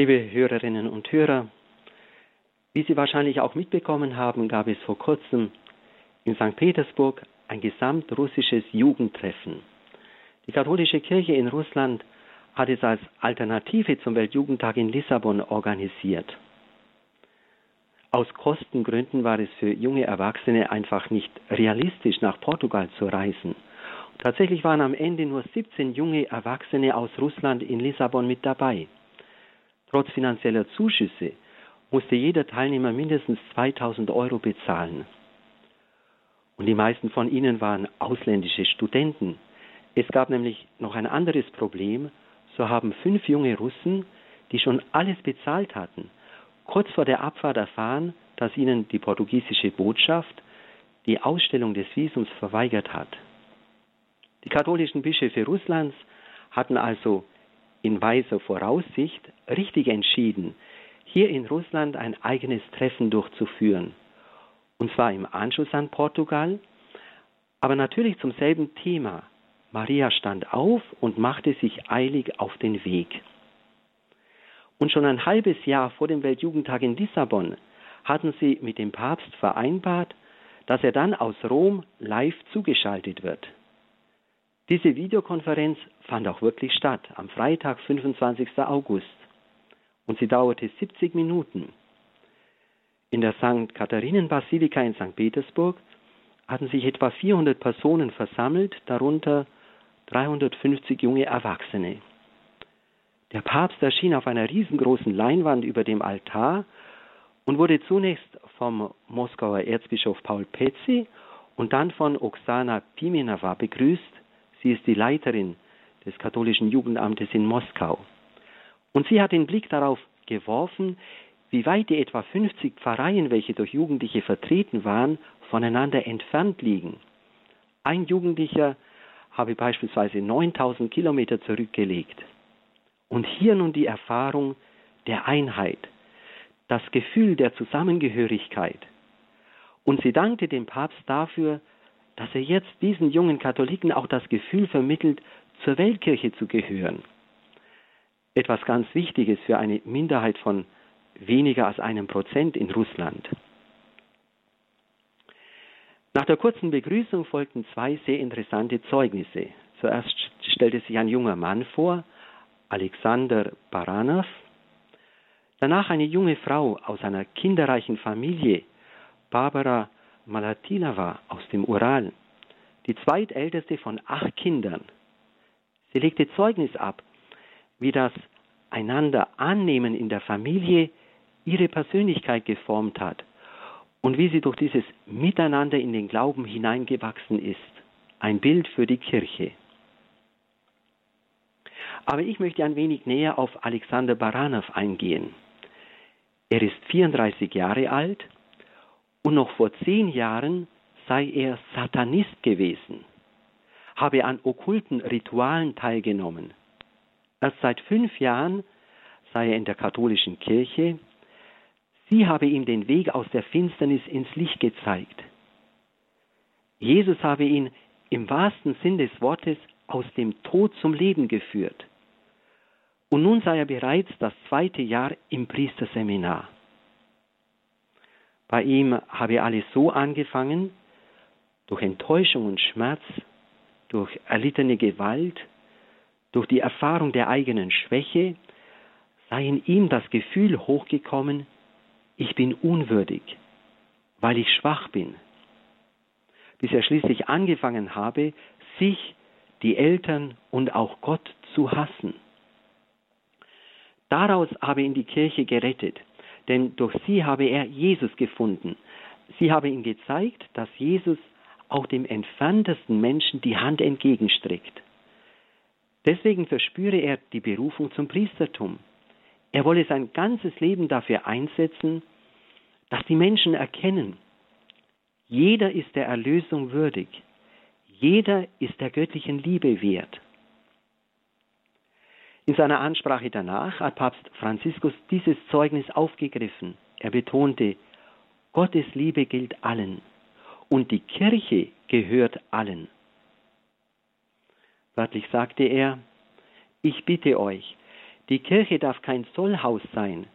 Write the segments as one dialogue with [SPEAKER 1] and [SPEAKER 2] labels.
[SPEAKER 1] Liebe Hörerinnen und Hörer, wie Sie wahrscheinlich auch mitbekommen haben, gab es vor kurzem in St. Petersburg ein gesamtrussisches Jugendtreffen. Die katholische Kirche in Russland hat es als Alternative zum Weltjugendtag in Lissabon organisiert. Aus Kostengründen war es für junge Erwachsene einfach nicht realistisch, nach Portugal zu reisen. Tatsächlich waren am Ende nur 17 junge Erwachsene aus Russland in Lissabon mit dabei. Trotz finanzieller Zuschüsse musste jeder Teilnehmer mindestens 2000 Euro bezahlen. Und die meisten von ihnen waren ausländische Studenten. Es gab nämlich noch ein anderes Problem. So haben fünf junge Russen, die schon alles bezahlt hatten, kurz vor der Abfahrt erfahren, dass ihnen die portugiesische Botschaft die Ausstellung des Visums verweigert hat. Die katholischen Bischöfe Russlands hatten also in weiser Voraussicht richtig entschieden, hier in Russland ein eigenes Treffen durchzuführen. Und zwar im Anschluss an Portugal, aber natürlich zum selben Thema. Maria stand auf und machte sich eilig auf den Weg. Und schon ein halbes Jahr vor dem Weltjugendtag in Lissabon hatten sie mit dem Papst vereinbart, dass er dann aus Rom live zugeschaltet wird. Diese Videokonferenz fand auch wirklich statt, am Freitag, 25. August. Und sie dauerte 70 Minuten. In der St. Katharinen-Basilika in St. Petersburg hatten sich etwa 400 Personen versammelt, darunter 350 junge Erwachsene. Der Papst erschien auf einer riesengroßen Leinwand über dem Altar und wurde zunächst vom Moskauer Erzbischof Paul Petzi und dann von Oksana Pimenova begrüßt. Sie ist die Leiterin des katholischen Jugendamtes in Moskau. Und sie hat den Blick darauf geworfen, wie weit die etwa 50 Pfarreien, welche durch Jugendliche vertreten waren, voneinander entfernt liegen. Ein Jugendlicher habe beispielsweise 9000 Kilometer zurückgelegt. Und hier nun die Erfahrung der Einheit, das Gefühl der Zusammengehörigkeit. Und sie dankte dem Papst dafür, dass er jetzt diesen jungen Katholiken auch das Gefühl vermittelt, zur Weltkirche zu gehören. Etwas ganz Wichtiges für eine Minderheit von weniger als einem Prozent in Russland. Nach der kurzen Begrüßung folgten zwei sehr interessante Zeugnisse. Zuerst stellte sich ein junger Mann vor, Alexander Baranov, danach eine junge Frau aus einer kinderreichen Familie, Barbara Malatinova aus dem Ural, die zweitälteste von acht Kindern. Sie legte Zeugnis ab, wie das einander annehmen in der Familie ihre Persönlichkeit geformt hat und wie sie durch dieses Miteinander in den Glauben hineingewachsen ist. Ein Bild für die Kirche. Aber ich möchte ein wenig näher auf Alexander Baranov eingehen. Er ist 34 Jahre alt und noch vor zehn Jahren sei er Satanist gewesen, habe an okkulten Ritualen teilgenommen. Erst seit fünf Jahren sei er in der katholischen Kirche Sie habe ihm den Weg aus der Finsternis ins Licht gezeigt. Jesus habe ihn im wahrsten Sinn des Wortes aus dem Tod zum Leben geführt. Und nun sei er bereits das zweite Jahr im Priesterseminar. Bei ihm habe alles so angefangen, durch Enttäuschung und Schmerz, durch erlittene Gewalt, durch die Erfahrung der eigenen Schwäche, sei in ihm das Gefühl hochgekommen, ich bin unwürdig, weil ich schwach bin, bis er schließlich angefangen habe, sich, die Eltern und auch Gott zu hassen. Daraus habe ihn die Kirche gerettet, denn durch sie habe er Jesus gefunden. Sie habe ihm gezeigt, dass Jesus auch dem entferntesten Menschen die Hand entgegenstreckt. Deswegen verspüre er die Berufung zum Priestertum. Er wolle sein ganzes Leben dafür einsetzen, dass die Menschen erkennen, jeder ist der Erlösung würdig, jeder ist der göttlichen Liebe wert. In seiner Ansprache danach hat Papst Franziskus dieses Zeugnis aufgegriffen. Er betonte, Gottes Liebe gilt allen und die Kirche gehört allen. Wörtlich sagte er, ich bitte euch, Die Kirche darf kein Zollhaus sein,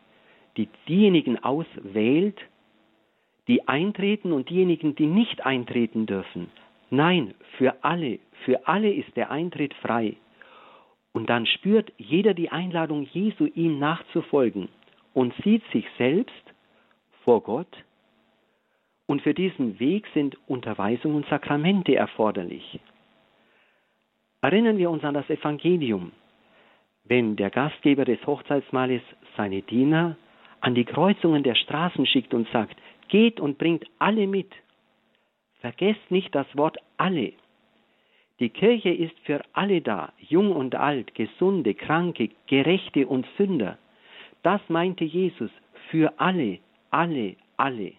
[SPEAKER 1] die diejenigen auswählt, die eintreten und diejenigen, die nicht eintreten dürfen. Nein, für alle, für alle ist der Eintritt frei. Und dann spürt jeder die Einladung Jesu, ihm nachzufolgen und sieht sich selbst vor Gott. Und für diesen Weg sind Unterweisung und Sakramente erforderlich. Erinnern wir uns an das Evangelium, wenn der Gastgeber des Hochzeitsmahles seine Diener an die Kreuzungen der Straßen schickt und sagt, geht und bringt alle mit. Vergesst nicht das Wort alle. Die Kirche ist für alle da, jung und alt, gesunde, kranke, gerechte und Sünder. Das meinte Jesus, für alle, alle, alle.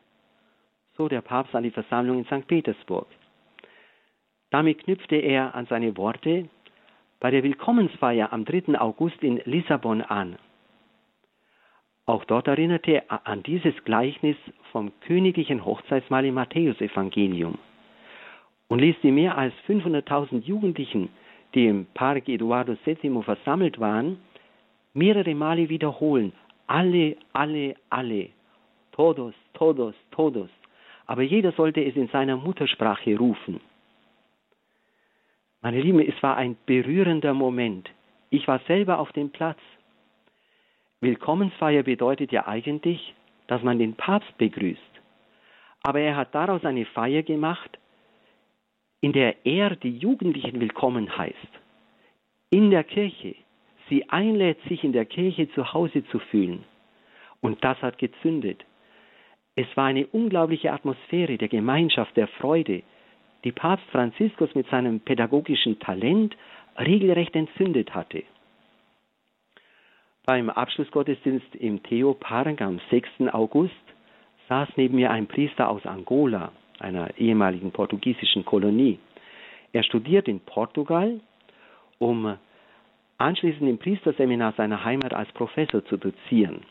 [SPEAKER 1] So der Papst an die Versammlung in St. Petersburg. Damit knüpfte er an seine Worte bei der Willkommensfeier am 3. August in Lissabon an. Auch dort erinnerte er an dieses Gleichnis vom königlichen Hochzeitsmahl im Matthäusevangelium und ließ die mehr als 500.000 Jugendlichen, die im Park Eduardo VII versammelt waren, mehrere Male wiederholen, alle, alle, alle, todos, todos, todos. Aber jeder sollte es in seiner Muttersprache rufen. Meine Lieben, es war ein berührender Moment. Ich war selber auf dem Platz. Willkommensfeier bedeutet ja eigentlich, dass man den Papst begrüßt. Aber er hat daraus eine Feier gemacht, in der er die Jugendlichen willkommen heißt. In der Kirche. Sie einlädt, sich in der Kirche zu Hause zu fühlen. Und das hat gezündet. Es war eine unglaubliche Atmosphäre der Gemeinschaft, der Freude, die Papst Franziskus mit seinem pädagogischen Talent regelrecht entzündet hatte. Beim Abschlussgottesdienst im Theopark am 6. August saß neben mir ein Priester aus Angola, einer ehemaligen portugiesischen Kolonie. Er studiert in Portugal, um anschließend im Priesterseminar seiner Heimat als Professor zu dozieren.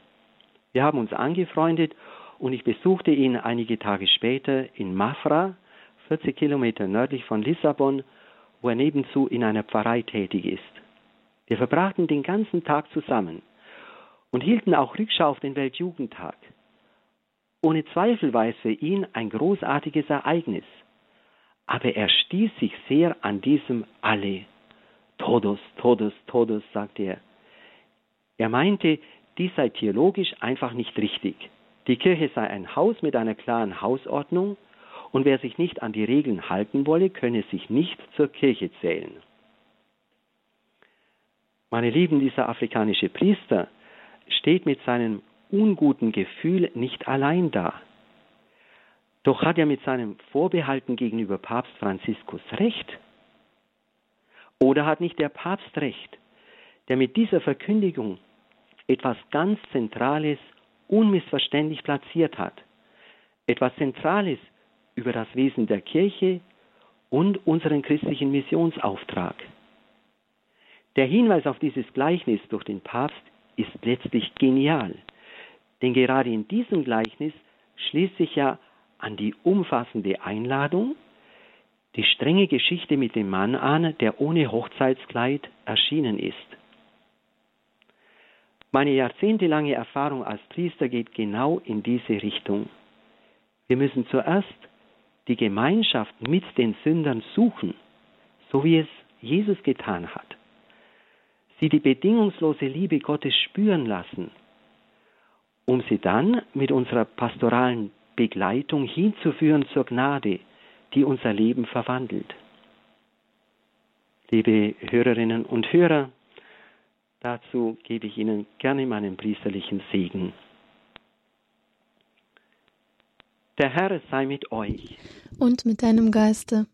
[SPEAKER 1] Wir haben uns angefreundet und ich besuchte ihn einige Tage später in Mafra, 40 Kilometer nördlich von Lissabon, wo er nebenzu in einer Pfarrei tätig ist. Wir verbrachten den ganzen Tag zusammen und hielten auch Rückschau auf den Weltjugendtag. Ohne Zweifel war es für ihn ein großartiges Ereignis. Aber er stieß sich sehr an diesem Alle. Todos, Todos, Todos, sagte er. Er meinte, dies sei theologisch einfach nicht richtig. Die Kirche sei ein Haus mit einer klaren Hausordnung und wer sich nicht an die Regeln halten wolle, könne sich nicht zur Kirche zählen. Meine Lieben, dieser afrikanische Priester steht mit seinem unguten Gefühl nicht allein da. Doch hat er mit seinem Vorbehalten gegenüber Papst Franziskus recht? Oder hat nicht der Papst recht, der mit dieser Verkündigung etwas ganz Zentrales unmissverständlich platziert hat? Etwas Zentrales über das Wesen der Kirche und unseren christlichen Missionsauftrag. Der Hinweis auf dieses Gleichnis durch den Papst ist letztlich genial, denn gerade in diesem Gleichnis schließt sich ja an die umfassende Einladung die strenge Geschichte mit dem Mann an, der ohne Hochzeitskleid erschienen ist. Meine jahrzehntelange Erfahrung als Priester geht genau in diese Richtung. Wir müssen zuerst die Gemeinschaft mit den Sündern suchen, so wie es Jesus getan hat sie die bedingungslose Liebe Gottes spüren lassen, um sie dann mit unserer pastoralen Begleitung hinzuführen zur Gnade, die unser Leben verwandelt. Liebe Hörerinnen und Hörer, dazu gebe ich Ihnen gerne meinen priesterlichen Segen. Der Herr sei mit euch.
[SPEAKER 2] Und mit deinem Geiste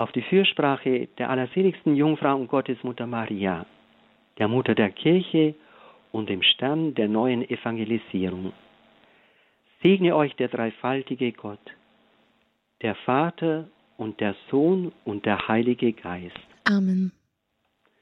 [SPEAKER 1] auf die Fürsprache der allerseligsten Jungfrau und Gottesmutter Maria, der Mutter der Kirche und dem Stern der neuen Evangelisierung. Segne euch der dreifaltige Gott, der Vater und der Sohn und der Heilige Geist.
[SPEAKER 2] Amen.